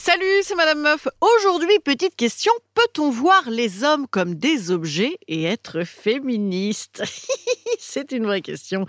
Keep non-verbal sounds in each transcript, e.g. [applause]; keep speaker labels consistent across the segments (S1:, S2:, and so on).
S1: Salut, c'est Madame Meuf. Aujourd'hui, petite question. Peut-on voir les hommes comme des objets et être féministe [laughs] C'est une vraie question.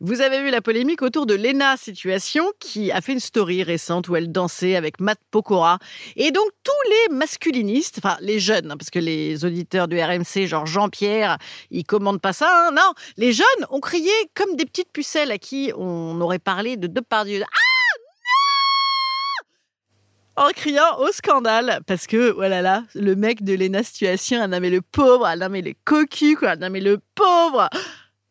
S1: Vous avez vu la polémique autour de Lena Situation qui a fait une story récente où elle dansait avec Matt Pokora. Et donc tous les masculinistes, enfin les jeunes, hein, parce que les auditeurs du RMC, genre Jean-Pierre, ils commandent pas ça. Hein, non, les jeunes ont crié comme des petites pucelles à qui on aurait parlé de Depardieu. Ah en criant au scandale. Parce que voilà là le mec de Lena Situation a nommé le pauvre a nommé le cocu quoi. A nommé le pauvre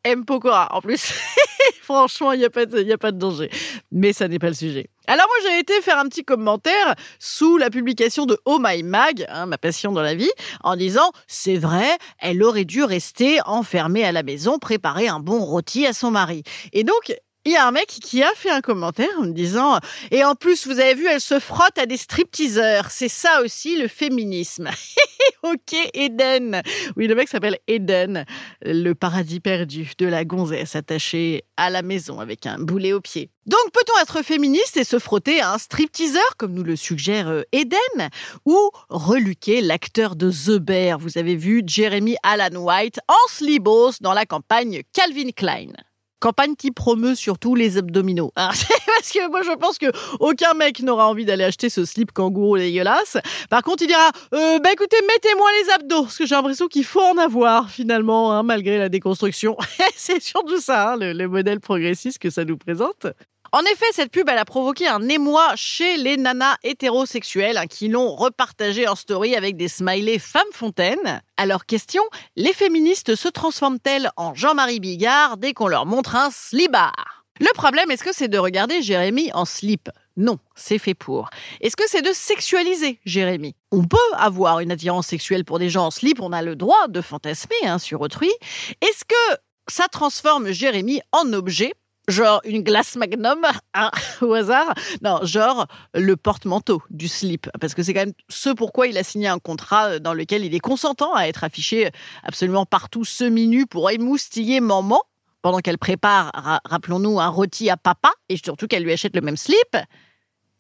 S1: M en plus [laughs] franchement il n'y a pas de, a pas de danger. Mais ça n'est pas le sujet. Alors moi j'ai été faire un petit commentaire sous la publication de Oh My Mag, hein, ma passion dans la vie, en disant c'est vrai, elle aurait dû rester enfermée à la maison, préparer un bon rôti à son mari. Et donc il y a un mec qui a fait un commentaire en me disant et en plus vous avez vu elle se frotte à des stripteaseurs. C'est ça aussi le féminisme [laughs] ok Eden. Oui le mec s'appelle Eden le paradis perdu de la gonzesse attachée à la maison avec un boulet au pied. Donc peut-on être féministe et se frotter à un stripteaseur comme nous le suggère euh, Eden ou reluquer l'acteur de The Bear? Vous avez vu Jeremy Allen White en slibos dans la campagne Calvin Klein campagne qui promeut surtout les abdominaux. [laughs] Hein. parce que moi je pense que aucun mec n'aura envie d'aller acheter ce slip kangourou dégueulasse. Par contre, il dira euh, bah écoutez, mettez-moi les abdos parce que j'ai l'impression qu'il faut en avoir finalement hein, malgré la déconstruction. [laughs] C'est surtout ça hein, le modèle progressiste que ça nous présente. En effet, cette pub, elle a provoqué un émoi chez les nanas hétérosexuelles hein, qui l'ont repartagé en story avec des smileys femme fontaine. Alors question, les féministes se transforment-elles en Jean-Marie Bigard dès qu'on leur montre un slibard? Le problème, est-ce que c'est de regarder Jérémy en slip? Non, c'est fait pour. Est-ce que c'est de sexualiser Jérémy? On peut avoir une attirance sexuelle pour des gens en slip, on a le droit de fantasmer hein, sur autrui. Est-ce que ça transforme Jérémy en objet? Genre une glace magnum [laughs] hein, au hasard. Non genre le porte-manteau du slip. Parce que c'est quand même ce pourquoi il a signé un contrat dans lequel il est consentant à être affiché absolument partout semi-nu pour émoustiller maman pendant qu'elle prépare rappelons-nous un rôti à papa et surtout qu'elle lui achète le même slip.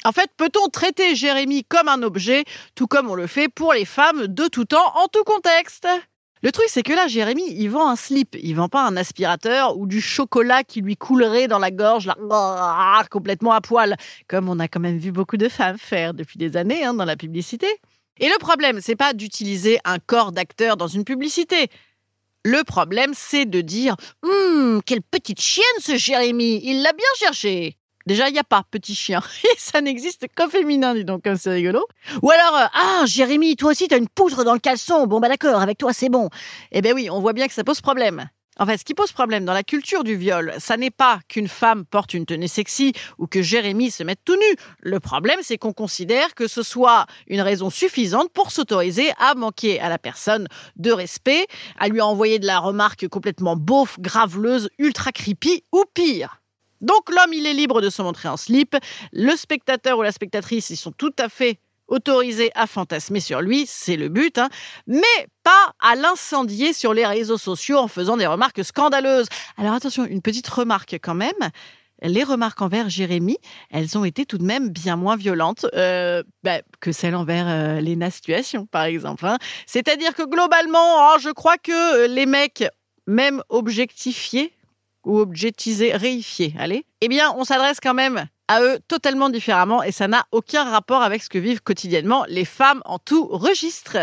S1: En fait, peut-on traiter Jérémy comme un objet, tout comme on le fait pour les femmes de tout temps, en tout contexte? Le truc, c'est que là, Jérémy, il vend un slip. Il vend pas un aspirateur ou du chocolat qui lui coulerait dans la gorge, là, complètement à poil, comme on a quand même vu beaucoup de femmes faire depuis des années hein, dans la publicité. Et le problème, c'est pas d'utiliser un corps d'acteur dans une publicité. Le problème, c'est de dire Hum, quelle petite chienne ce Jérémy, il l'a bien cherché. Déjà, il n'y a pas petit chien. [laughs] Et ça n'existe qu'au féminin, dis donc, comme c'est rigolo. Ou alors, euh, ah, Jérémy, toi aussi, t'as une poutre dans le caleçon. Bon, bah d'accord, avec toi, c'est bon. Eh ben oui, on voit bien que ça pose problème. En fait, ce qui pose problème dans la culture du viol, ça n'est pas qu'une femme porte une tenue sexy ou que Jérémy se mette tout nu. Le problème, c'est qu'on considère que ce soit une raison suffisante pour s'autoriser à manquer à la personne de respect, à lui envoyer de la remarque complètement beauf, graveleuse, ultra creepy ou pire. Donc l'homme, il est libre de se montrer en slip. Le spectateur ou la spectatrice, ils sont tout à fait autorisés à fantasmer sur lui, c'est le but, hein. mais pas à l'incendier sur les réseaux sociaux en faisant des remarques scandaleuses. Alors attention, une petite remarque quand même. Les remarques envers Jérémy, elles ont été tout de même bien moins violentes euh, bah, que celles envers euh, Léna par exemple. Hein. C'est-à-dire que globalement, oh, je crois que les mecs, même objectifiés, ou objetisé, réifié, allez, eh bien, on s'adresse quand même à eux totalement différemment et ça n'a aucun rapport avec ce que vivent quotidiennement les femmes en tout registre.